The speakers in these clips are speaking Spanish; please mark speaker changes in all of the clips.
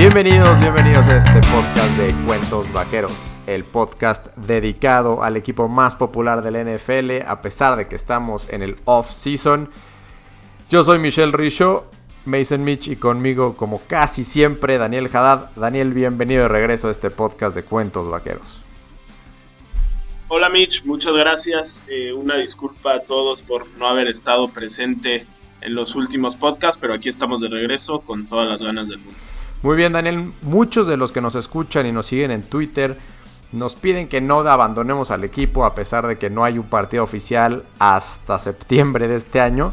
Speaker 1: Bienvenidos, bienvenidos a este podcast de Cuentos Vaqueros, el podcast dedicado al equipo más popular del NFL a pesar de que estamos en el off-season. Yo soy Michelle Richo, Mason Mitch y conmigo como casi siempre Daniel Haddad. Daniel, bienvenido de regreso a este podcast de Cuentos Vaqueros.
Speaker 2: Hola Mitch, muchas gracias. Eh, una disculpa a todos por no haber estado presente en los últimos podcasts, pero aquí estamos de regreso con todas las ganas del mundo.
Speaker 1: Muy bien, Daniel. Muchos de los que nos escuchan y nos siguen en Twitter nos piden que no abandonemos al equipo a pesar de que no hay un partido oficial hasta septiembre de este año.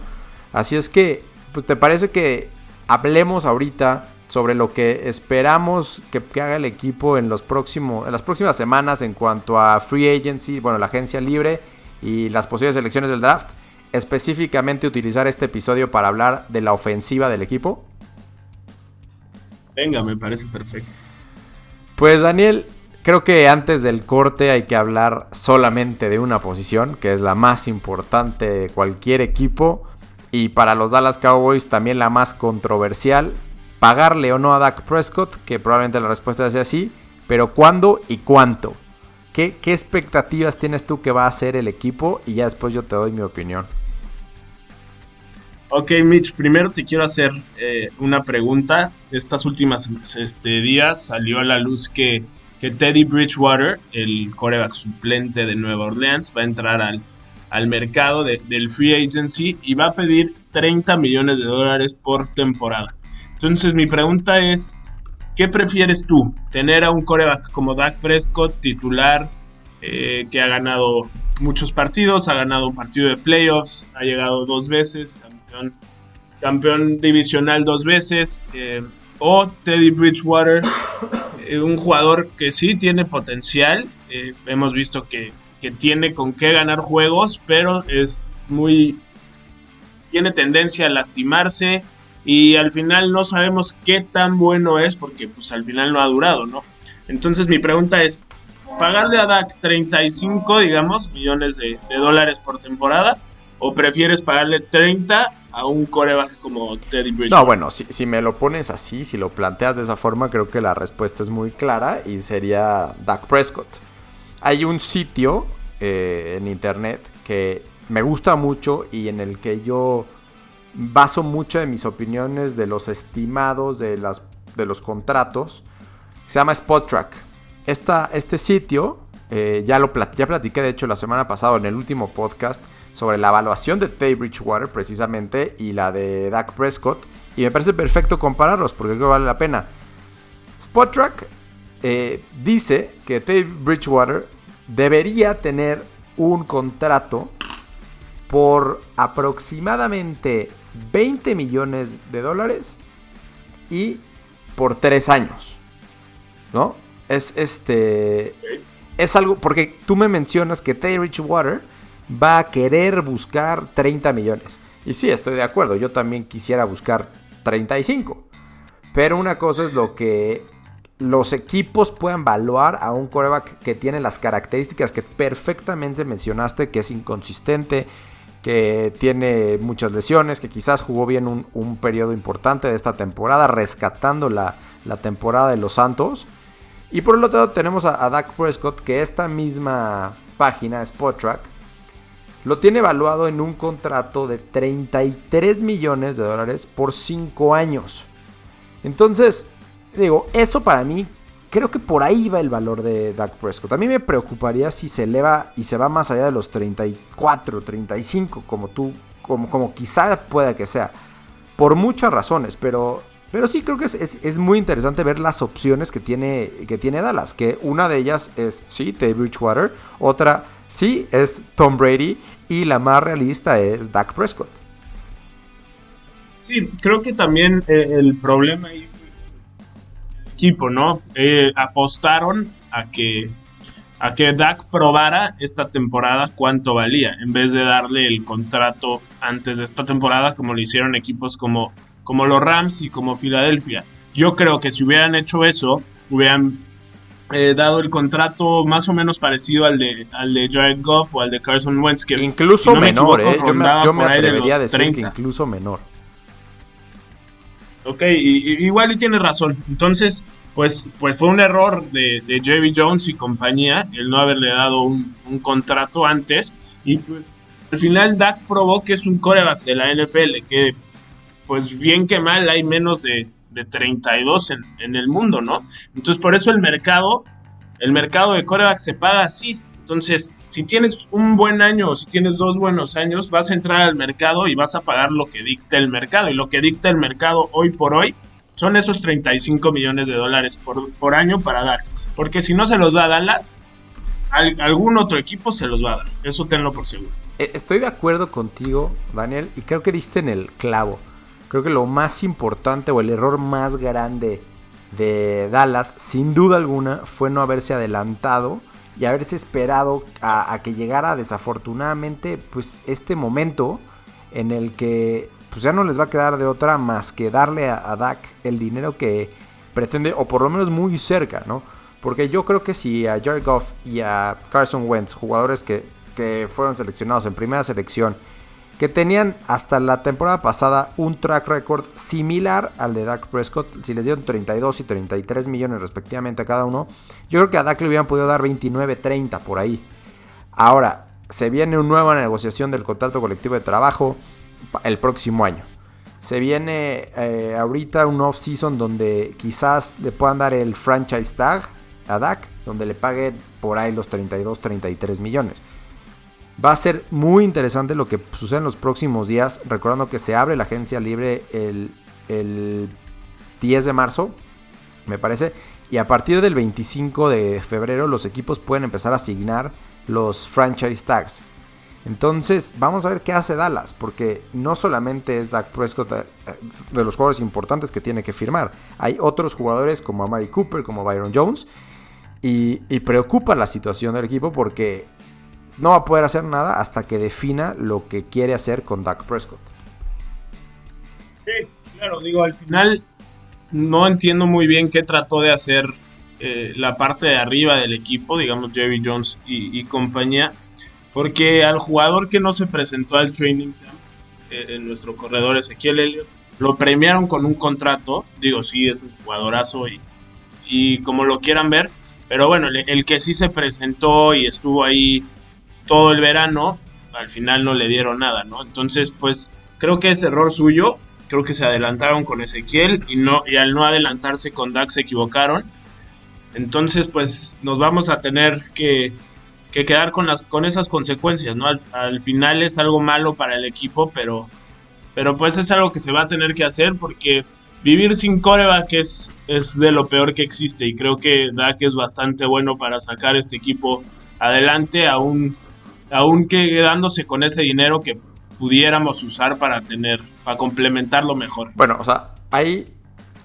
Speaker 1: Así es que, pues, ¿te parece que hablemos ahorita sobre lo que esperamos que, haga el equipo en, los en las próximas semanas en cuanto a free agency, bueno, la agencia libre y las posibles elecciones del draft? Específicamente utilizar este episodio para hablar de la ofensiva del equipo.
Speaker 2: Venga, me parece perfecto.
Speaker 1: Pues Daniel, creo que antes del corte hay que hablar solamente de una posición, que es la más importante de cualquier equipo. Y para los Dallas Cowboys también la más controversial. Pagarle o no a Dak Prescott, que probablemente la respuesta sea sí. Pero ¿cuándo y cuánto? ¿Qué, ¿Qué expectativas tienes tú que va a hacer el equipo? Y ya después yo te doy mi opinión.
Speaker 2: Ok, Mitch, primero te quiero hacer eh, una pregunta. Estas últimas este, días salió a la luz que, Teddy Bridgewater, el coreback suplente de Nueva Orleans, va a entrar al, al mercado del free agency y va a pedir 30 millones de dólares por temporada. Entonces mi pregunta es, ¿qué prefieres tú? ¿Tener a un coreback como Dak Prescott, titular, eh, que ha ganado muchos partidos, ha ganado un partido de playoffs, ha llegado dos veces, campeón, divisional dos veces, eh, o Teddy Bridgewater, eh, un jugador que sí tiene potencial, eh, hemos visto que, tiene con qué ganar juegos, pero es muy... tiene tendencia a lastimarse y al final no sabemos qué tan bueno es porque pues al final no ha durado, ¿no? Entonces mi pregunta es, ¿pagarle a Dak 35, digamos, millones de, de dólares por temporada? ¿O prefieres pagarle 30 a un coreback como Teddy Bridgewater.
Speaker 1: No, bueno, si, me lo pones así, si lo planteas de esa forma, creo que la respuesta es muy clara y sería Dak Prescott. Hay un sitio eh, en internet que me gusta mucho y en el que yo baso mucho de mis opiniones de los estimados de, las, de los contratos. Se llama SpotTrack. Esta, este sitio, eh, ya lo ya platiqué de hecho la semana pasada en el último podcast sobre la evaluación de Teddy Bridgewater precisamente y la de Dak Prescott. Y me parece perfecto compararlos porque creo que vale la pena. SpotTrack eh, dice que Teddy Bridgewater debería tener un contrato por aproximadamente 20 millones de dólares y por 3 años. ¿No? Es este. Es algo. Porque tú me mencionas que Teddy Bridgewater va a querer buscar 30 millones. Y sí, estoy de acuerdo, yo también quisiera buscar 35. Pero una cosa es lo que los equipos puedan evaluar a un coreback que tiene las características que perfectamente mencionaste, que es inconsistente, que tiene muchas lesiones, que quizás jugó bien un, periodo importante de esta temporada, rescatando la, temporada de los Santos. Y por el otro lado tenemos a, a Dak Prescott, que esta misma página, Spot lo tiene evaluado en un contrato de 33 millones de dólares por 5 años. Entonces, digo, eso para mí, creo que por ahí va el valor de Dak Prescott. A mí me preocuparía si se eleva y se va más allá de los 34, 35, como tú, como, como quizá pueda que sea. Por muchas razones, pero pero sí, creo que es, muy interesante ver las opciones que tiene, que tiene Dallas. Que una de ellas es, sí, Teddy Bridgewater. Otra, sí, es Tom Brady y la más realista es Dak Prescott.
Speaker 2: Sí, creo que también eh, el problema ahí el equipo, ¿no? Eh, apostaron a que a que Dak probara esta temporada cuánto valía, en vez de darle el contrato antes de esta temporada, como lo hicieron equipos como, como los Rams y como Filadelfia. Yo creo que si hubieran hecho eso, hubieran eh, dado el contrato más o menos parecido al de, al de Jared Goff o al de Carson Wentz. Que,
Speaker 1: incluso menor, eh. Yo me, atrevería a decir que incluso menor.
Speaker 2: Ok, y, igual y tiene razón. Entonces, pues, pues fue un error de, de Jerry Jones y compañía el no haberle dado un, contrato antes. Y pues al final Dak probó que es un coreback de la NFL, que pues bien que mal hay menos de, de 32 en, en, el mundo, ¿no? Entonces por eso el mercado, el mercado de coreback se paga así. Entonces, si tienes un buen año o si tienes dos buenos años, vas a entrar al mercado y vas a pagar lo que dicta el mercado. Y lo que dicta el mercado hoy por hoy son esos 35 millones de dólares por, por año para dar. Porque si no se los da Dallas, algún otro equipo se los va a dar. Eso tenlo por seguro.
Speaker 1: E, estoy de acuerdo contigo, Daniel, y creo que diste en el clavo. Creo que lo más importante o el error más grande de Dallas, sin duda alguna, fue no haberse adelantado y haberse esperado a, que llegara desafortunadamente pues este momento en el que pues ya no les va a quedar de otra más que darle a, Dak el dinero que pretende o por lo menos muy cerca, ¿no? Porque yo creo que si a Jared Goff y a Carson Wentz, jugadores que, que fueron seleccionados en primera selección, que tenían hasta la temporada pasada un track record similar al de Dak Prescott, si les dieron 32 y 33 millones respectivamente a cada uno, yo creo que a Dak le hubieran podido dar 29, 30 por ahí. Ahora, se viene una nueva negociación del contrato colectivo de trabajo el próximo año. Se viene eh, ahorita un off-season donde quizás le puedan dar el franchise tag a Dak, donde le paguen por ahí los 32, 33 millones. Va a ser muy interesante lo que sucede en los próximos días, recordando que se abre la agencia libre el, 10 de marzo, me parece, y a partir del 25 de febrero los equipos pueden empezar a asignar los franchise tags. Entonces, vamos a ver qué hace Dallas, porque no solamente es Dak Prescott eh, de los jugadores importantes que tiene que firmar, hay otros jugadores como Amari Cooper, como Byron Jones, y, y preocupa la situación del equipo porque no va a poder hacer nada hasta que defina lo que quiere hacer con Dak Prescott.
Speaker 2: Sí, claro, digo, al final no entiendo muy bien qué trató de hacer eh, la parte de arriba del equipo, digamos Jerry Jones y, compañía, porque al jugador que no se presentó al training camp, eh, en nuestro corredor Ezequiel Elliott, lo premiaron con un contrato, digo, sí, es un jugadorazo y, y como lo quieran ver, pero bueno, el que sí se presentó y estuvo ahí todo el verano, al final no le dieron nada, ¿no? Entonces, pues creo que es error suyo, creo que se adelantaron con Ezequiel y, no, y al no adelantarse con Dax se equivocaron. Entonces, pues nos vamos a tener que, que quedar con, las, con esas consecuencias, ¿no? Al, final es algo malo para el equipo, pero, pero pues es algo que se va a tener que hacer porque vivir sin coreback es, es de lo peor que existe y creo que Dak es bastante bueno para sacar este equipo adelante aún aún quedándose con ese dinero que pudiéramos usar para tener, para complementarlo mejor.
Speaker 1: Bueno, o sea, hay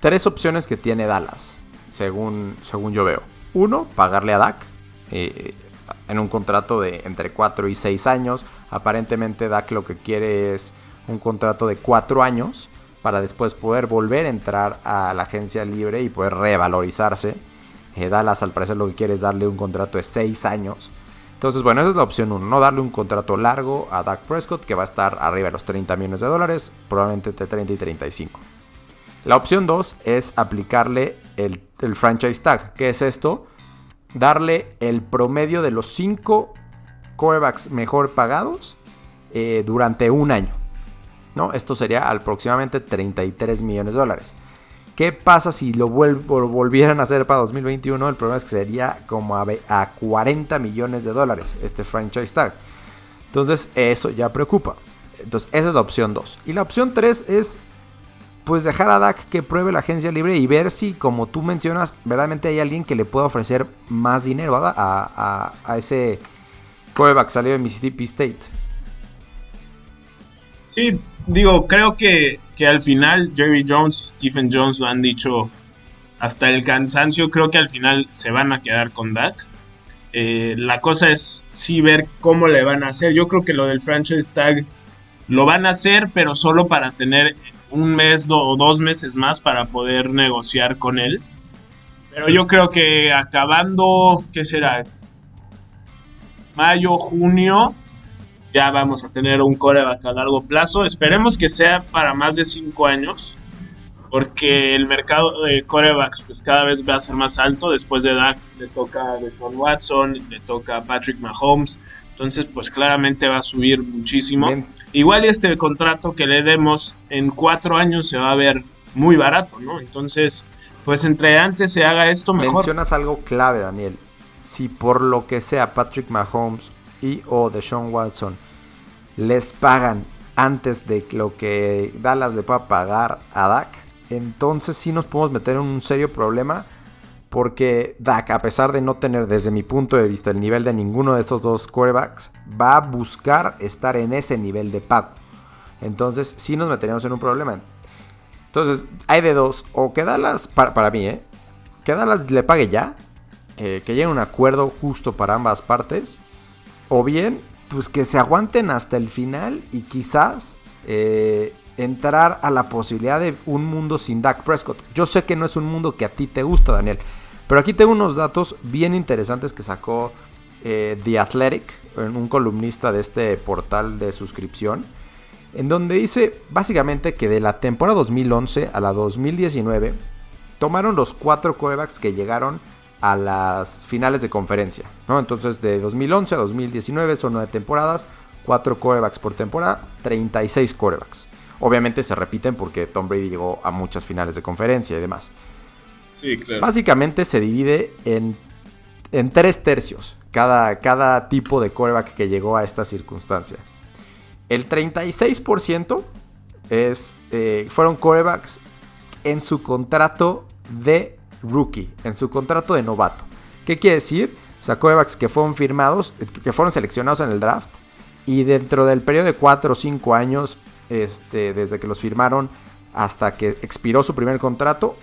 Speaker 1: tres opciones que tiene Dallas, según, según yo veo. Uno, pagarle a Dak eh, en un contrato de entre 4 y 6 años. Aparentemente Dak lo que quiere es un contrato de 4 años para después poder volver a entrar a la agencia libre y poder revalorizarse. Eh, Dallas al parecer lo que quiere es darle un contrato de 6 años entonces, bueno, esa es la opción 1, no darle un contrato largo a Dak Prescott que va a estar arriba de los 30 millones de dólares, probablemente entre 30 y 35. La opción 2 es aplicarle el, franchise tag. ¿Qué es esto? Darle el promedio de los 5 corebacks mejor pagados eh, durante un año. ¿no? Esto sería aproximadamente 33 millones de dólares. ¿Qué pasa si lo volvieran a hacer para 2021? El problema es que sería como a, a 40 millones de dólares este franchise tag. Entonces eso ya preocupa. Entonces esa es la opción 2. Y la opción 3 es pues dejar a Dak que pruebe la agencia libre y ver si, como tú mencionas, verdaderamente hay alguien que le pueda ofrecer más dinero a, a, a ese quarterback salido de Mississippi State.
Speaker 2: Sí, digo, creo que, al final Jerry Jones, Stephen Jones lo han dicho hasta el cansancio. Creo que al final se van a quedar con Dak. Eh, la cosa es sí ver cómo le van a hacer. Yo creo que lo del franchise tag lo van a hacer, pero solo para tener un mes o dos meses más para poder negociar con él. Pero yo creo que acabando, ¿qué será? Mayo, junio, ya vamos a tener un coreback a largo plazo. Esperemos que sea para más de cinco años. porque el mercado de corebacks pues cada vez va a ser más alto. Después de Dak le toca a Deshaun Watson, le toca a Patrick Mahomes. Entonces, pues claramente va a subir muchísimo. Igual este contrato que le demos en cuatro años se va a ver muy barato, ¿no? Entonces, pues entre antes se haga esto mejor.
Speaker 1: Mencionas algo clave, Daniel. Si por lo que sea Patrick Mahomes y o Deshaun Watson les pagan antes de lo que Dallas le pueda pagar a Dak, entonces sí nos podemos meter en un serio problema. Porque Dak, a pesar de no tener desde mi punto de vista el nivel de ninguno de esos dos quarterbacks, va a buscar estar en ese nivel de pago. Entonces sí nos meteríamos en un problema. Entonces hay de dos. O que Dallas, para, mí, ¿eh? que Dallas le pague ya. Eh, que llegue un acuerdo justo para ambas partes. O bien pues que se aguanten hasta el final y quizás eh, entrar a la posibilidad de un mundo sin Dak Prescott. Yo sé que no es un mundo que a ti te gusta, Daniel, pero aquí tengo unos datos bien interesantes que sacó eh, The Athletic, un columnista de este portal de suscripción, en donde dice básicamente que de la temporada 2011 a la 2019 tomaron los cuatro quarterbacks que llegaron a las finales de conferencia. ¿no? Entonces de 2011 a 2019 son nueve temporadas, 4 corebacks por temporada, 36 corebacks. Obviamente se repiten porque Tom Brady llegó a muchas finales de conferencia y demás.
Speaker 2: Sí, claro.
Speaker 1: Básicamente se divide en, en tres tercios cada, cada tipo de coreback que llegó a esta circunstancia. El 36% es, eh, fueron corebacks en su contrato de rookie, en su contrato de novato. ¿Qué quiere decir? O sea, corebacks que fueron firmados, que fueron seleccionados en el draft y dentro del periodo de 4 o 5 años, este, desde que los firmaron hasta que expiró su primer contrato,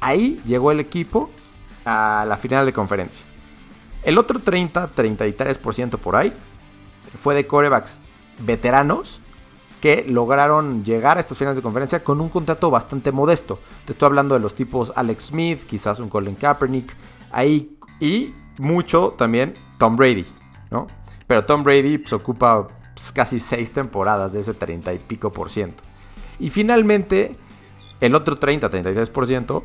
Speaker 1: ahí llegó el equipo a la final de conferencia. El otro 30-33% por ahí fue de corebacks veteranos que lograron llegar a estas finales de conferencia con un contrato bastante modesto. Te estoy hablando de los tipos Alex Smith, quizás un Colin Kaepernick, ahí y mucho también Tom Brady, ¿no? Pero Tom Brady pues, ocupa pues, casi seis temporadas de ese 30 y pico por ciento. Y finalmente, el otro 30-33%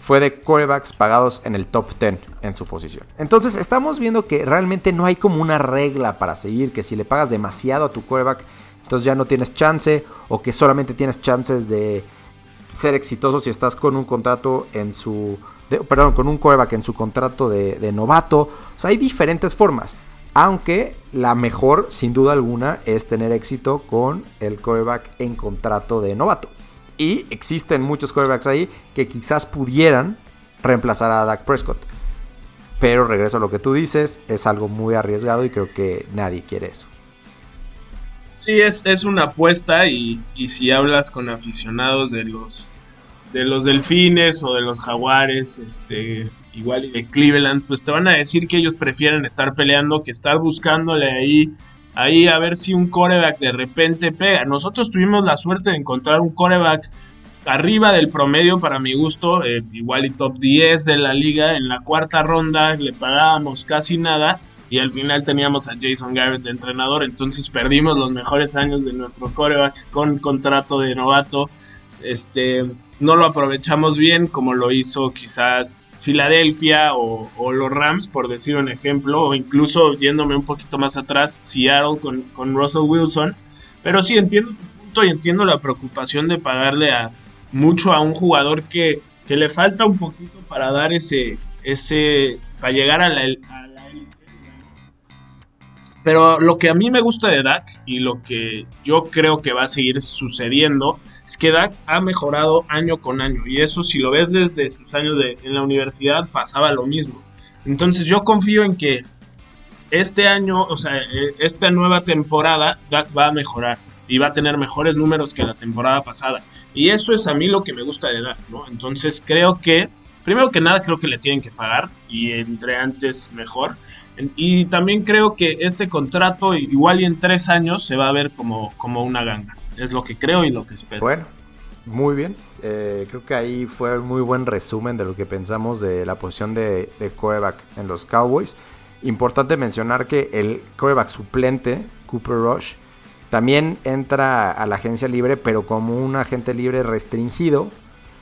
Speaker 1: fue de quarterbacks pagados en el top 10 en su posición. Entonces estamos viendo que realmente no hay como una regla para seguir, que si le pagas demasiado a tu quarterback entonces ya no tienes chance o que solamente tienes chances de ser exitoso si estás con un contrato en su... perdón, con un coreback en su contrato de, novato. O sea, hay diferentes formas. Aunque la mejor, sin duda alguna, es tener éxito con el coreback en contrato de novato. Y existen muchos corebacks ahí que quizás pudieran reemplazar a Dak Prescott. Pero regreso a lo que tú dices, es algo muy arriesgado y creo que nadie quiere eso.
Speaker 2: Sí, es, es una apuesta y, si hablas con aficionados de los de los delfines o de los jaguares, este, igual y de Cleveland, pues te van a decir que ellos prefieren estar peleando que estar buscándole ahí, ahí a ver si un coreback de repente pega. Nosotros tuvimos la suerte de encontrar un coreback arriba del promedio para mi gusto, eh, igual y top 10 de la liga, en la cuarta ronda le pagábamos casi nada y al final teníamos a Jason Garrett de entrenador, entonces perdimos los mejores años de nuestro coreback con contrato de novato. Este, no lo aprovechamos bien como lo hizo quizás Filadelfia o, los Rams, por decir un ejemplo, o incluso yéndome un poquito más atrás, Seattle con, con Russell Wilson. Pero sí entiendo tu punto y entiendo la preocupación de pagarle a mucho a un jugador que, que le falta un poquito para dar ese, ese, para llegar a la, pero lo que a mí me gusta de Dak y lo que yo creo que va a seguir sucediendo es que Dak ha mejorado año con año. Y eso si lo ves desde sus años de, en la universidad pasaba lo mismo. Entonces yo confío en que este año, o sea, e, esta nueva temporada, Dak va a mejorar y va a tener mejores números que la temporada pasada. Y eso es a mí lo que me gusta de Dak, ¿no? Entonces creo que, primero que nada, creo que le tienen que pagar y entre antes mejor. Y también creo que este contrato, igual y en tres años, se va a ver como, como una ganga. Es lo que creo y lo que espero.
Speaker 1: Bueno, muy bien. Eh, creo que ahí fue un muy buen resumen de lo que pensamos de la posición de, de coreback en los Cowboys. Importante mencionar que el coreback suplente, Cooper Rush, también entra a la agencia libre, pero como un agente libre restringido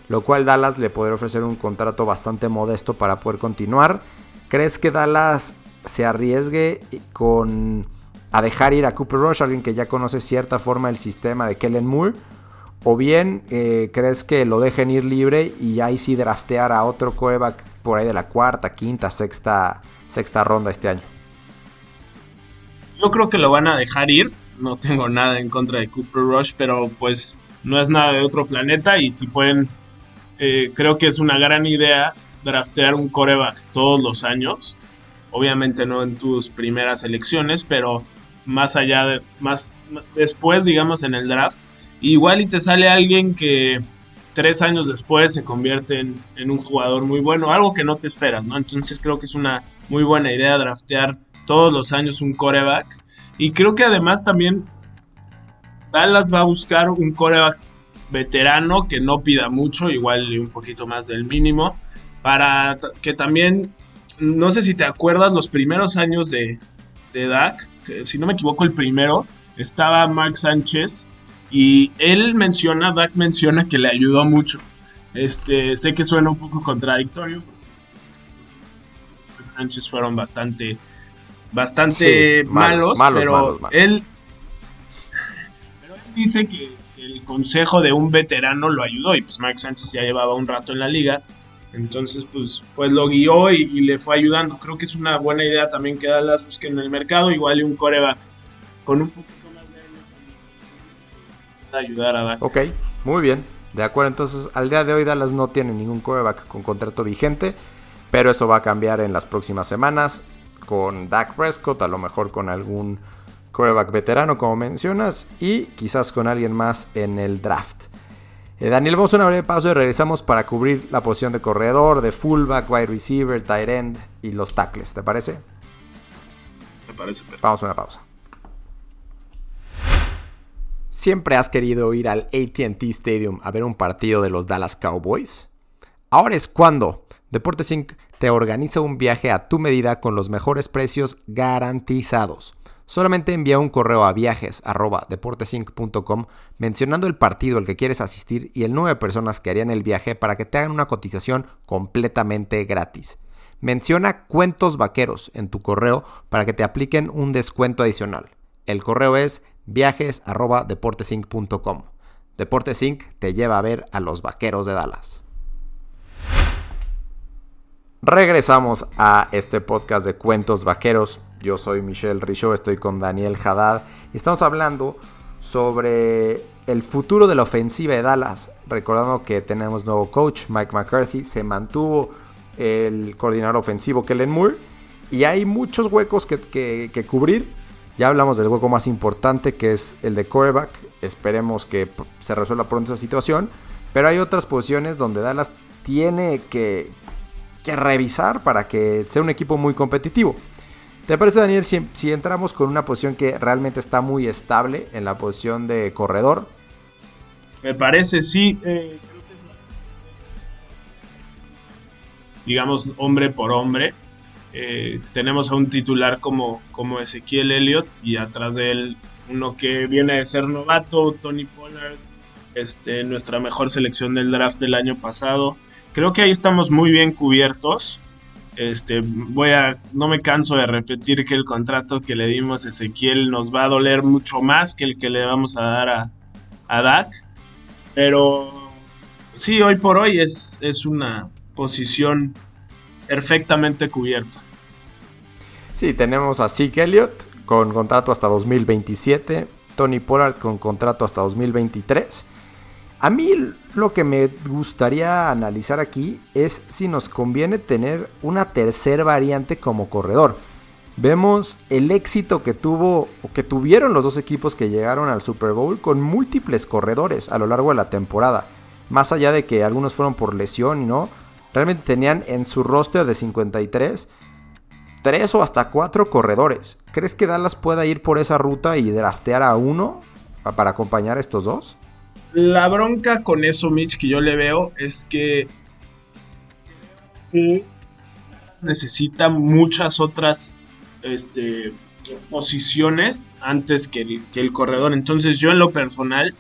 Speaker 1: lo cual Dallas le podría ofrecer un contrato bastante modesto para poder continuar. ¿Crees que Dallas se arriesgue con a dejar ir a Cooper Rush, alguien que ya conoce cierta forma el sistema de Kellen Moore? ¿O bien eh, crees que lo dejen ir libre y ahí sí draftear a otro coreback por ahí de la cuarta, quinta, sexta, sexta ronda este año?
Speaker 2: Yo creo que lo van a dejar ir. No tengo nada en contra de Cooper Rush, pero pues no es nada de otro planeta y si pueden, eh, creo que es una gran idea draftear un coreback todos los años. Obviamente no en tus primeras elecciones, pero más allá de, más después, digamos, en el draft. Igual y te sale alguien que tres años después se convierte en, en, un jugador muy bueno, algo que no te esperas, ¿no? Entonces creo que es una muy buena idea draftear todos los años un coreback. Y creo que además también Dallas va a buscar un coreback veterano que no pida mucho, igual un poquito más del mínimo, para que también, no sé si te acuerdas, los primeros años de, de Dak, si no me equivoco el primero, estaba Mark Sánchez y él menciona, Dak menciona que le ayudó mucho. Este, sé que suena un poco contradictorio. Sánchez fueron bastante, bastante malos, pero él dice que, el consejo de un veterano lo ayudó y pues Mike Sánchez ya llevaba un rato en la liga. Entonces, pues, pues lo guió y, le fue ayudando. Creo que es una buena idea también que Dallas busque en el mercado, igual y un coreback con un poquito más de ayudar a Dak.
Speaker 1: Ok, muy bien. De acuerdo, entonces al día de hoy Dallas no tiene ningún coreback con contrato vigente, pero eso va a cambiar en las próximas semanas con Dak Prescott, a lo mejor con algún coreback veterano, como mencionas, y quizás con alguien más en el draft. Eh, Daniel, vamos a una breve pausa y regresamos para cubrir la posición de corredor, de fullback, wide receiver, tight end y los tackles. ¿Te parece?
Speaker 2: Me parece.
Speaker 1: Vamos a una pausa. ¿Siempre has querido ir al ATT Stadium a ver un partido de los Dallas Cowboys? Ahora es cuando Deportes Inc. te organiza un viaje a tu medida con los mejores precios garantizados. Solamente envía un correo a viajes.deportesinc.com mencionando el partido al que quieres asistir y el número de personas que harían el viaje para que te hagan una cotización completamente gratis. Menciona cuentos vaqueros en tu correo para que te apliquen un descuento adicional. El correo es viajes.deportesinc.com. Deportes Inc. te lleva a ver a los vaqueros de Dallas. Regresamos a este podcast de cuentos vaqueros. Yo soy Michelle Richaud, estoy con Daniel Haddad y estamos hablando sobre el futuro de la ofensiva de Dallas. Recordando que tenemos nuevo coach, Mike McCarthy, se mantuvo el coordinador ofensivo Kellen Moore y hay muchos huecos que, cubrir. Ya hablamos del hueco más importante que es el de quarterback. Esperemos que se resuelva pronto esa situación. Pero hay otras posiciones donde Dallas tiene que revisar para que sea un equipo muy competitivo. ¿Te parece, Daniel, si, entramos con una posición que realmente está muy estable en la posición de corredor?
Speaker 2: Me parece, sí. Eh, digamos, hombre por hombre. Eh, tenemos a un titular como, como Ezequiel Elliott y atrás de él uno que viene de ser novato, Tony Pollard, este, nuestra mejor selección del draft del año pasado. Creo que ahí estamos muy bien cubiertos. Este, voy a, no me canso de repetir que el contrato que le dimos a Ezequiel nos va a doler mucho más que el que le vamos a dar a, a Dak. Pero sí, hoy por hoy es, es una posición perfectamente cubierta.
Speaker 1: Sí, tenemos a Zeke Elliott con contrato hasta 2027, Tony Pollard con contrato hasta 2023 a mí lo que me gustaría analizar aquí es si nos conviene tener una tercera variante como corredor. Vemos el éxito que tuvo o que tuvieron los dos equipos que llegaron al Super Bowl con múltiples corredores a lo largo de la temporada. Más allá de que algunos fueron por lesión y no, realmente tenían en su roster de 53 tres o hasta cuatro corredores. ¿Crees que Dallas pueda ir por esa ruta y draftear a uno para acompañar a estos dos?
Speaker 2: La bronca con eso, Mitch, que yo le veo es que necesita muchas otras este, posiciones antes que el, corredor. Entonces yo en lo personal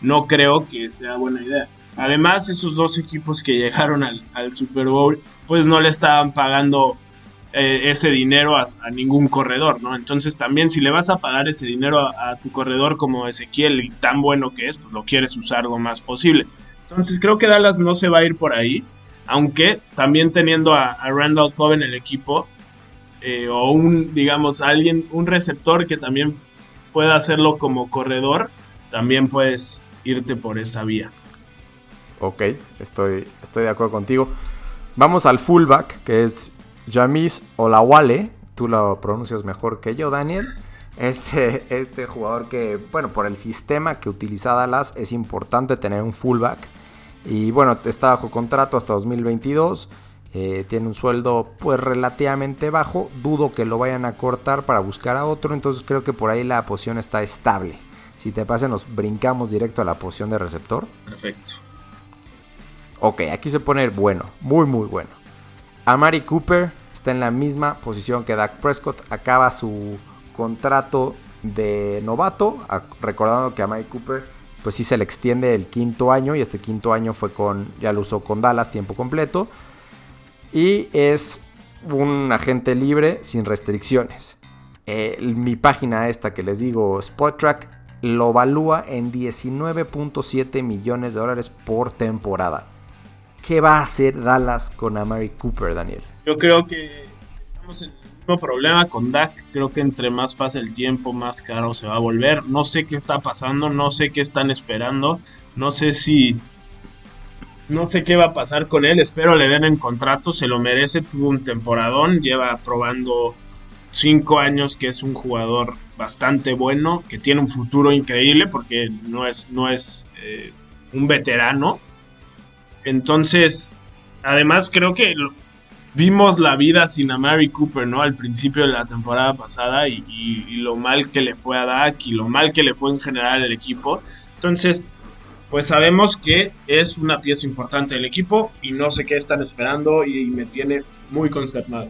Speaker 2: no creo que sea buena idea. Además, esos dos equipos que llegaron al, Super Bowl, pues no le estaban pagando eh, ese dinero a, ningún corredor, ¿no? Entonces también si le vas a pagar ese dinero a, tu corredor como Ezequiel y tan bueno que es, pues lo quieres usar lo más posible. Entonces creo que Dallas no se va a ir por ahí, aunque también teniendo a, Randall Cobb en el equipo, eh, o un, digamos, alguien, un receptor que también pueda hacerlo como corredor, también puedes irte por esa vía.
Speaker 1: Ok, estoy, estoy de acuerdo contigo. Vamos al fullback, que es Jamis Olawale. Tú lo pronuncias mejor que yo, Daniel. Este, este jugador que, bueno, por el sistema que utiliza Dallas es importante tener un fullback. Y bueno, está bajo contrato hasta 2022. Eh, tiene un sueldo pues relativamente bajo. Dudo que lo vayan a cortar para buscar a otro. Entonces creo que por ahí la posición está estable. Si te pasa, nos brincamos directo a la posición de receptor.
Speaker 2: Perfecto.
Speaker 1: Ok, aquí se pone bueno, muy muy bueno. Amari Cooper está en la misma posición que Dak Prescott, acaba su contrato de novato, recordando que Amari Cooper pues sí se le extiende el quinto año y este quinto año fue con, ya lo usó con Dallas tiempo completo. Y es un agente libre sin restricciones. Mi página esta que les digo, SpotTrack, lo evalúa en 19.7 millones de dólares por temporada. ¿Qué va a hacer Dallas con Amari Cooper, Daniel?
Speaker 2: Yo creo que estamos en el mismo problema con Dak. Creo que entre más pasa el tiempo, más caro se va a volver. No sé qué está pasando, no sé qué están esperando. No sé si. No sé qué va a pasar con él. Espero le den en contrato. Se lo merece. Tuvo un temporadón. Lleva probando cinco años que es un jugador bastante bueno. Que tiene un futuro increíble porque no es, no es eh, un veterano entonces, además creo que vimos la vida sin Amari Cooper, ¿no? Al principio de la temporada pasada y, lo mal que le fue a Dak y lo mal que le fue en general al equipo. Entonces, pues sabemos que es una pieza importante del equipo y no sé qué están esperando y, me tiene muy consternado.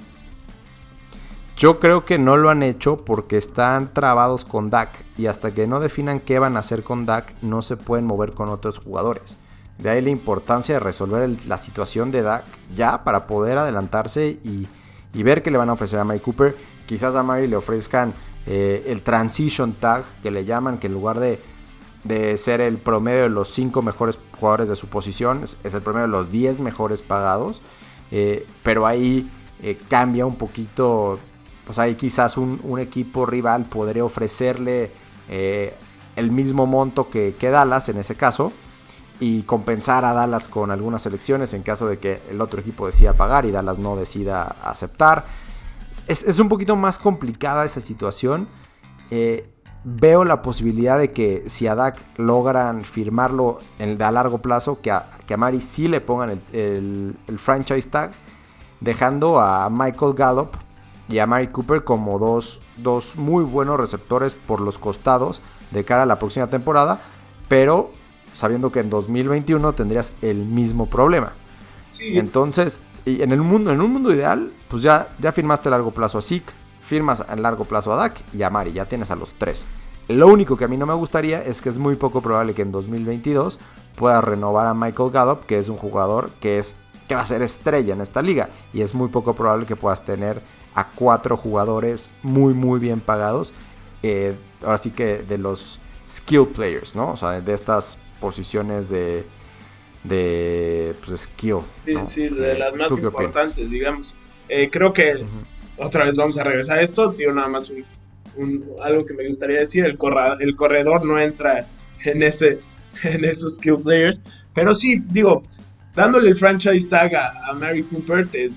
Speaker 1: Yo creo que no lo han hecho porque están trabados con Dak y hasta que no definan qué van a hacer con Dak no se pueden mover con otros jugadores. De ahí la importancia de resolver la situación de Dak ya para poder adelantarse y, ver qué le van a ofrecer a Mike Cooper. Quizás a Mary le ofrezcan eh, el transition tag que le llaman, que en lugar de, ser el promedio de los 5 mejores jugadores de su posición, es, el promedio de los 10 mejores pagados. Eh, pero ahí eh, cambia un poquito. Pues ahí quizás un, equipo rival podría ofrecerle el mismo monto que, que Dallas en ese caso y compensar a Dallas con algunas elecciones en caso de que el otro equipo decida pagar y Dallas no decida aceptar. Es, un poquito más complicada esa situación. Eh, veo la posibilidad de que si a Dak logran firmarlo en, a largo plazo, que a, que a Mari sí le pongan el, franchise tag, dejando a Michael Gallup y a Mari Cooper como dos, dos muy buenos receptores por los costados de cara a la próxima temporada, pero sabiendo que en 2021 tendrías el mismo problema. Entonces, y en el mundo, en un mundo ideal, pues ya, ya firmaste a largo plazo a Zeke, firmas a largo plazo a Dak y a Mari, ya tienes a los tres. Lo único que a mí no me gustaría es que es muy poco probable que en 2022 puedas renovar a Michael Gallup, que es un jugador que es que va a ser estrella en esta liga y es muy poco probable que puedas tener a cuatro jugadores muy muy bien pagados. Eh, ahora sí que de los skill players, ¿no? O sea, de estas posiciones de, de pues, skill.
Speaker 2: Sí, sí, de eh, las más importantes, digamos. Eh, creo que otra vez vamos a regresar a esto. Digo nada más un, algo que me gustaría decir. El, el corredor no entra en, ese, en esos skill players. Pero sí, digo, dándole el franchise tag a, Mary Cooper, te,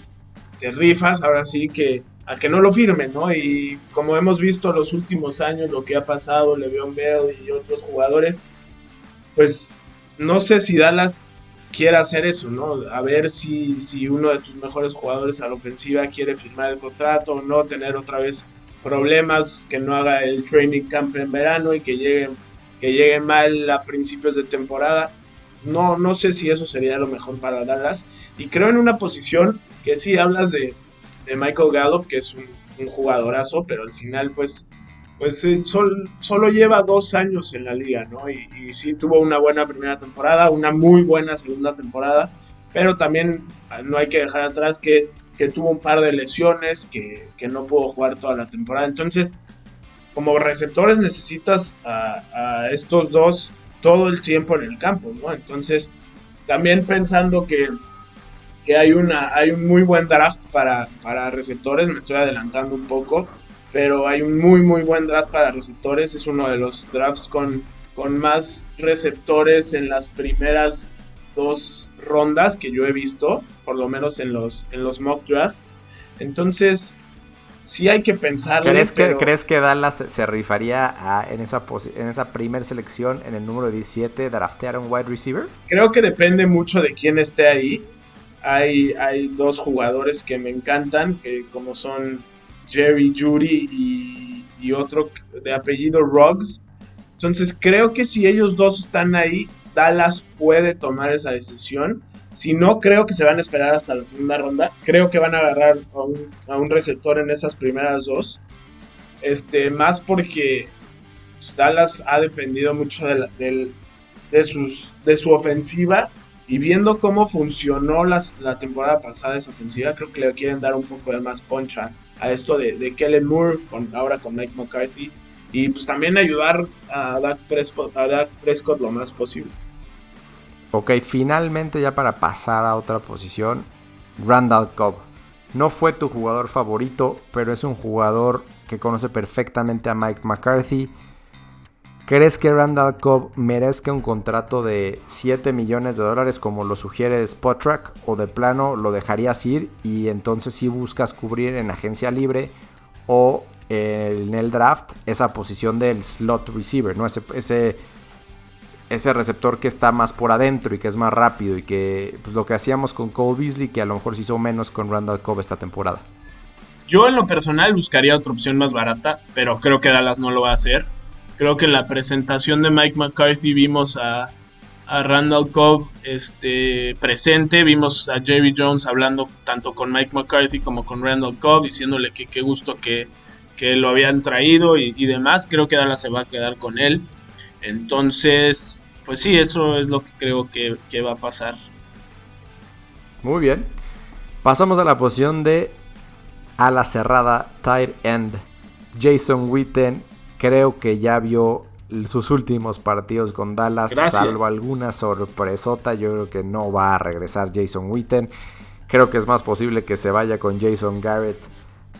Speaker 2: te, rifas ahora sí que a que no lo firmen, ¿no? Y como hemos visto los últimos años, lo que ha pasado, Le'Veon Bell y otros jugadores, pues no sé si Dallas quiere hacer eso, ¿no? A ver si, si uno de tus mejores jugadores a la ofensiva quiere firmar el contrato o no, tener otra vez problemas, que no haga el training camp en verano y que llegue, que llegue mal a principios de temporada. No, no sé si eso sería lo mejor para Dallas. Y creo en una posición que sí hablas de, Michael Gallup, que es un jugadorazo, pero al final pues pues solo lleva dos años en la liga, ¿no? Y, y, sí tuvo una buena primera temporada, una muy buena segunda temporada, pero también ah, no hay que dejar atrás que, tuvo un par de lesiones, que, no pudo jugar toda la temporada. Entonces, como receptores necesitas a, estos dos todo el tiempo en el campo, ¿no? Entonces, también pensando que, hay, una, hay un muy buen draft para, para receptores, me estoy adelantando un poco pero hay un muy muy buen draft para receptores, es uno de los drafts con, con más receptores en las primeras dos rondas que yo he visto, por lo menos en los, en los mock drafts. Entonces, sí hay que pensar.
Speaker 1: ¿Crees, que, ¿Crees que Dallas se rifaría en esa, en esa primera selección, en el número 17, draftear un wide receiver?
Speaker 2: Creo que depende mucho de quién esté ahí. Hay, hay dos jugadores que me encantan, que como son Jerry Judy y, otro de apellido Ruggs. Entonces creo que si ellos dos están ahí, Dallas puede tomar esa decisión. Si no, creo que se van a esperar hasta la segunda ronda. Creo que van a agarrar a un, receptor en esas primeras dos. Este, más porque pues, Dallas ha dependido mucho de, de, sus, de su ofensiva. Y viendo cómo funcionó la temporada pasada esa ofensiva, creo que le quieren dar un poco de más poncha a esto de, de Kellen Moore, con, ahora con Mike McCarthy, y pues también ayudar a Dak Prescott, a Prescott lo más posible.
Speaker 1: Ok, finalmente ya para pasar a otra posición, Randall Cobb. No fue tu jugador favorito, pero es un jugador que conoce perfectamente a Mike McCarthy ¿Crees que Randall Cobb merezca un contrato de 7 millones de dólares como lo sugiere Spotrack o de plano lo dejarías ir y entonces si buscas cubrir en agencia libre o en el draft esa posición del slot receiver, ¿no? Ese, ese, ese receptor que está más por adentro y que es más rápido y que pues, lo que hacíamos con Cole Beasley que a lo mejor se hizo menos con Randall Cobb esta temporada.
Speaker 2: Yo en lo personal buscaría otra opción más barata, pero creo que Dallas no lo va a hacer Creo que en la presentación de Mike McCarthy vimos a, Randall Cobb este, presente, vimos a Jerry Jones hablando tanto con Mike McCarthy como con Randall Cobb, diciéndole que qué gusto que, lo habían traído y, demás. Creo que Dallas se va a quedar con él. Entonces, pues sí, eso es lo que creo que, que va a pasar.
Speaker 1: Muy bien. Pasamos a la posición de ala cerrada, tight end. Jason Witten Creo que ya vio sus últimos partidos con Dallas, salvo alguna sorpresota. Yo creo que no va a regresar Jason Witten. Creo que es más posible que se vaya con Jason Garrett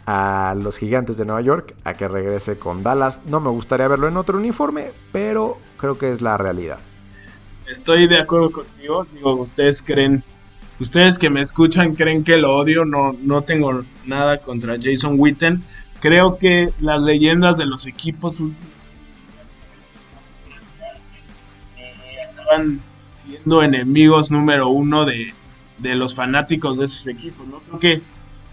Speaker 1: a los Gigantes de Nueva York a que regrese con Dallas. No me gustaría verlo en otro uniforme, pero creo que es la realidad.
Speaker 2: Estoy de acuerdo contigo. Digo, ustedes creen, ustedes que me escuchan creen que lo odio. No, no tengo nada contra Jason Witten. Creo que las leyendas de los equipos estaban siendo enemigos número uno de, los fanáticos de sus equipos. ¿no? Creo que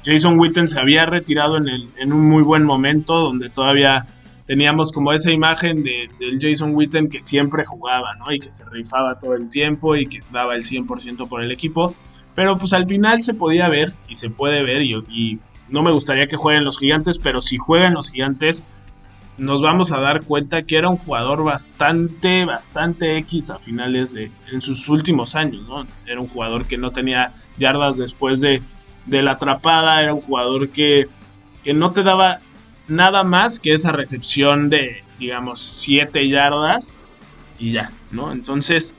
Speaker 2: Jason Witten se había retirado en, el, en un muy buen momento, donde todavía teníamos como esa imagen de, del Jason Witten que siempre jugaba, ¿no? Y que se rifaba todo el tiempo y que daba el 100% por el equipo. Pero pues al final se podía ver y se puede ver y no me gustaría que jueguen los gigantes, pero si juegan los gigantes, nos vamos a dar cuenta que era un jugador bastante, bastante X a finales de, en sus últimos años, ¿no? Era un jugador que no tenía yardas después de, de la atrapada, era un jugador que, que no te daba nada más que esa recepción de, digamos, 7 yardas y ya, ¿no? Entonces,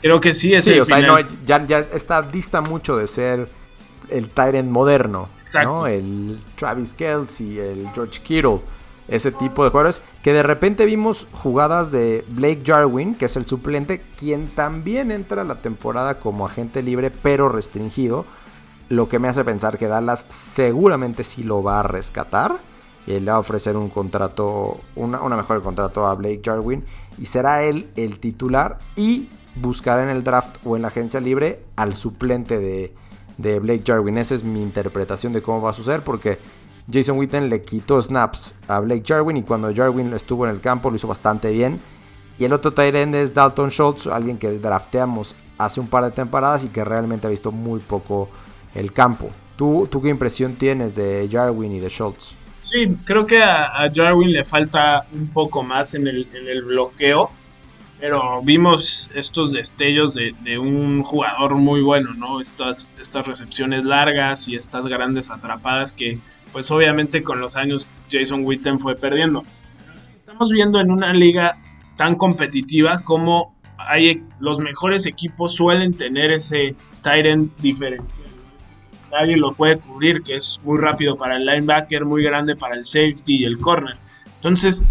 Speaker 2: creo que sí es
Speaker 1: sí, o sea, no, ya, ya está dista mucho de ser el Tyrant moderno, ¿no? El Travis Kelsey, el George Kittle, ese tipo de jugadores que de repente vimos jugadas de Blake Jarwin, que es el suplente, quien también entra a la temporada como agente libre pero restringido, lo que me hace pensar que Dallas seguramente sí lo va a rescatar y le va a ofrecer un contrato, una, una mejor contrato a Blake Jarwin y será él el titular y buscar en el draft o en la agencia libre al suplente de de Blake Jarwin. Esa es mi interpretación de cómo va a suceder porque Jason Witten le quitó snaps a Blake Jarwin y cuando Jarwin estuvo en el campo lo hizo bastante bien. Y el otro tight end es Dalton Schultz, alguien que drafteamos hace un par de temporadas y que realmente ha visto muy poco el campo. ¿Tú, ¿Tú qué impresión tienes de Jarwin y de Schultz?
Speaker 2: Sí, creo que a, Jarwin le falta un poco más en el, en el bloqueo, pero vimos estos destellos de, de, un jugador muy bueno, ¿no? Estas, estas recepciones largas y estas grandes atrapadas que, pues obviamente con los años Jason Witten fue perdiendo. Estamos viendo en una liga tan competitiva como hay, los mejores equipos suelen tener ese Tyrant diferencial nadie lo puede cubrir, que es muy rápido para el linebacker, muy grande para el safety y el corner. Entonces,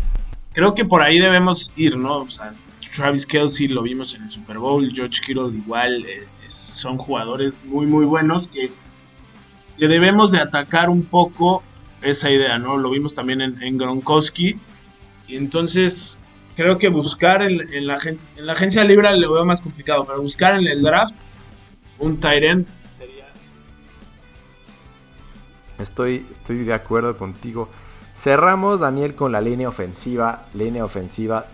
Speaker 2: creo que por ahí debemos ir, ¿no? O sea, Travis Kelsey lo vimos en el Super Bowl, George Kittle igual, eh, son jugadores muy, muy buenos que, que, debemos de atacar un poco esa idea, ¿no? Lo vimos también en, Gronkowski. Y entonces, creo que buscar en, la, en la agencia libre lo veo más complicado, pero buscar en el draft un tight end
Speaker 1: Estoy, estoy de acuerdo contigo. Cerramos, Daniel, con la línea ofensiva. Línea ofensiva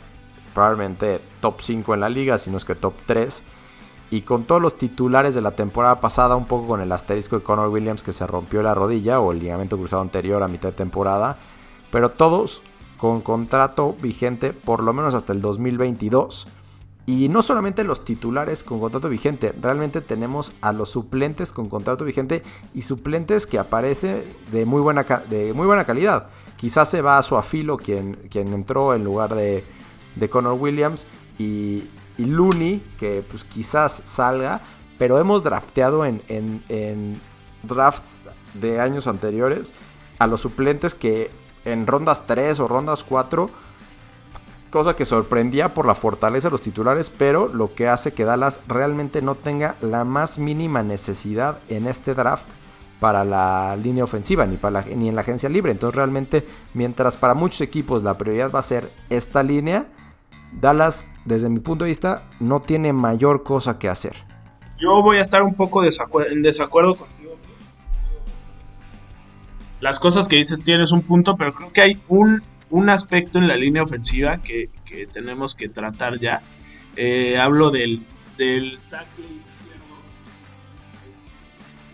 Speaker 1: probablemente top 5 en la liga, si no es que top 3. Y con todos los titulares de la temporada pasada, un poco con el asterisco de Connor Williams que se rompió la rodilla o el ligamento cruzado anterior a mitad de temporada. Pero todos con contrato vigente por lo menos hasta el 2022. Y no solamente los titulares con contrato vigente, realmente tenemos a los suplentes con contrato vigente y suplentes que aparecen de muy buena, de muy buena calidad. Quizás se va a su afilo quien, quien entró en lugar de, de Connor Williams y, y, Looney, que pues quizás salga, pero hemos drafteado en, en, en drafts de años anteriores a los suplentes que en rondas 3 o rondas 4 cosa que sorprendía por la fortaleza de los titulares, pero lo que hace que Dallas realmente no tenga la más mínima necesidad en este draft para la línea ofensiva ni, para ni en la agencia libre. Entonces realmente, mientras para muchos equipos la prioridad va a ser esta línea, Dallas, desde mi punto de vista, no tiene mayor cosa que hacer.
Speaker 2: Yo voy a estar un poco en desacuerdo contigo. Las cosas que dices tienes un punto, pero creo que hay un un aspecto en la línea ofensiva que, tenemos que tratar ya. Eh, hablo del, del tackle.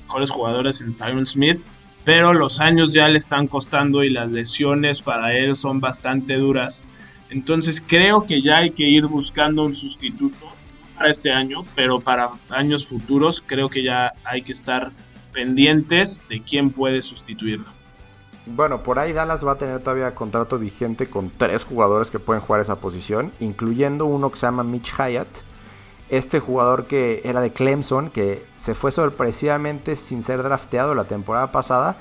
Speaker 2: Mejores jugadores en Tyron Smith. Pero los años ya le están costando y las lesiones para él son bastante duras. Entonces creo que ya hay que ir buscando un sustituto para este año, pero para años futuros creo que ya hay que estar pendientes de quién puede sustituirlo.
Speaker 1: Bueno, por ahí Dallas va a tener todavía contrato vigente con tres jugadores que pueden jugar esa posición, incluyendo uno que se llama Mitch Hyatt. Este jugador que era de Clemson, que se fue sorpresivamente sin ser drafteado la temporada pasada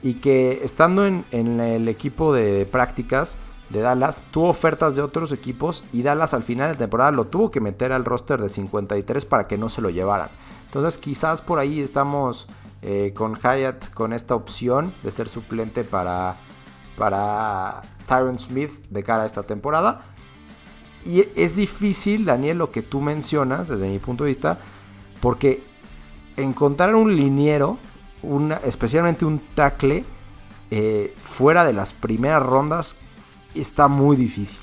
Speaker 1: y que estando en, el equipo de prácticas de Dallas, tuvo ofertas de otros equipos y Dallas al final de temporada lo tuvo que meter al roster de 53 para que no se lo llevaran. Entonces quizás por ahí estamos eh, con Hyatt con esta opción de ser suplente para, para Tyron Smith de cara a esta temporada. Y es difícil, Daniel, lo que tú mencionas desde mi punto de vista, porque encontrar un liniero, una, especialmente un tackle, eh, fuera de las primeras rondas, está muy difícil.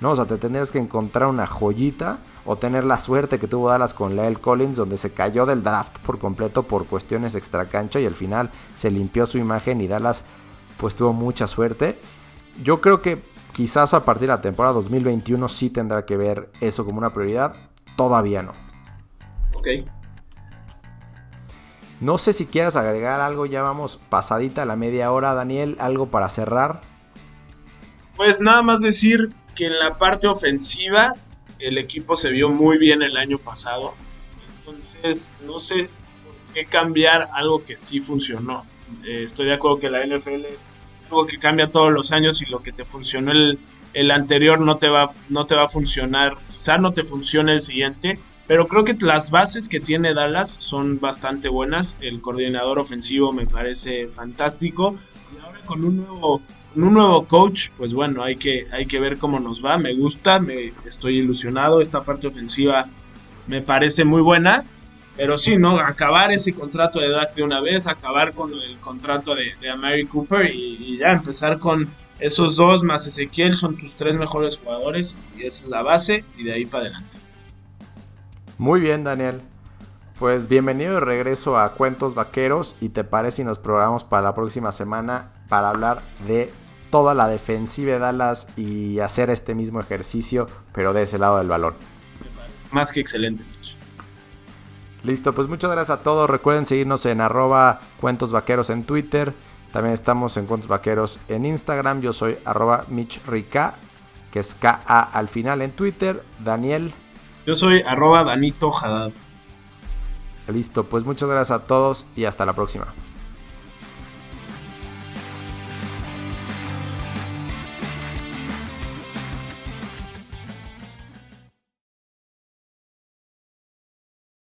Speaker 1: ¿no? O sea, te tendrías que encontrar una joyita o tener la suerte que tuvo Dallas con Lyle Collins, donde se cayó del draft por completo por cuestiones extracancha y al final se limpió su imagen y Dallas pues tuvo mucha suerte. Yo creo que quizás a partir de la temporada 2021 sí tendrá que ver eso como una prioridad, todavía no.
Speaker 2: Ok.
Speaker 1: No sé si quieras agregar algo, ya vamos pasadita a la media hora, Daniel, algo para cerrar.
Speaker 2: Pues nada más decir que en la parte ofensiva el equipo se vio muy bien el año pasado. Entonces, no sé por qué cambiar algo que sí funcionó. Eh, estoy de acuerdo que la NFL es algo que cambia todos los años y lo que te funcionó el, el anterior no te, va, no te va a funcionar. Quizá no te funcione el siguiente. Pero creo que las bases que tiene Dallas son bastante buenas. El coordinador ofensivo me parece fantástico. Y ahora con un nuevo un nuevo coach, pues bueno, hay que, hay que ver cómo nos va. Me gusta, me estoy ilusionado. Esta parte ofensiva me parece muy buena. Pero sí, ¿no? Acabar ese contrato de Dak de una vez, acabar con el contrato de, de Amari Cooper y, ya empezar con esos dos más Ezequiel son tus tres mejores jugadores y esa es la base y de ahí para adelante.
Speaker 1: Muy bien, Daniel. Pues bienvenido de regreso a Cuentos Vaqueros y te parece si nos programamos para la próxima semana para hablar de toda la defensiva de Dallas y hacer este mismo ejercicio, pero de ese lado del balón.
Speaker 2: Más que excelente,
Speaker 1: Listo, pues muchas gracias a todos. Recuerden seguirnos en arroba cuentos vaqueros en Twitter. También estamos en cuentos vaqueros en Instagram. Yo soy arroba Mitch que es K-A al final en Twitter. Daniel.
Speaker 2: Yo soy arroba Danito Haddad.
Speaker 1: Listo, pues muchas gracias a todos y hasta la próxima.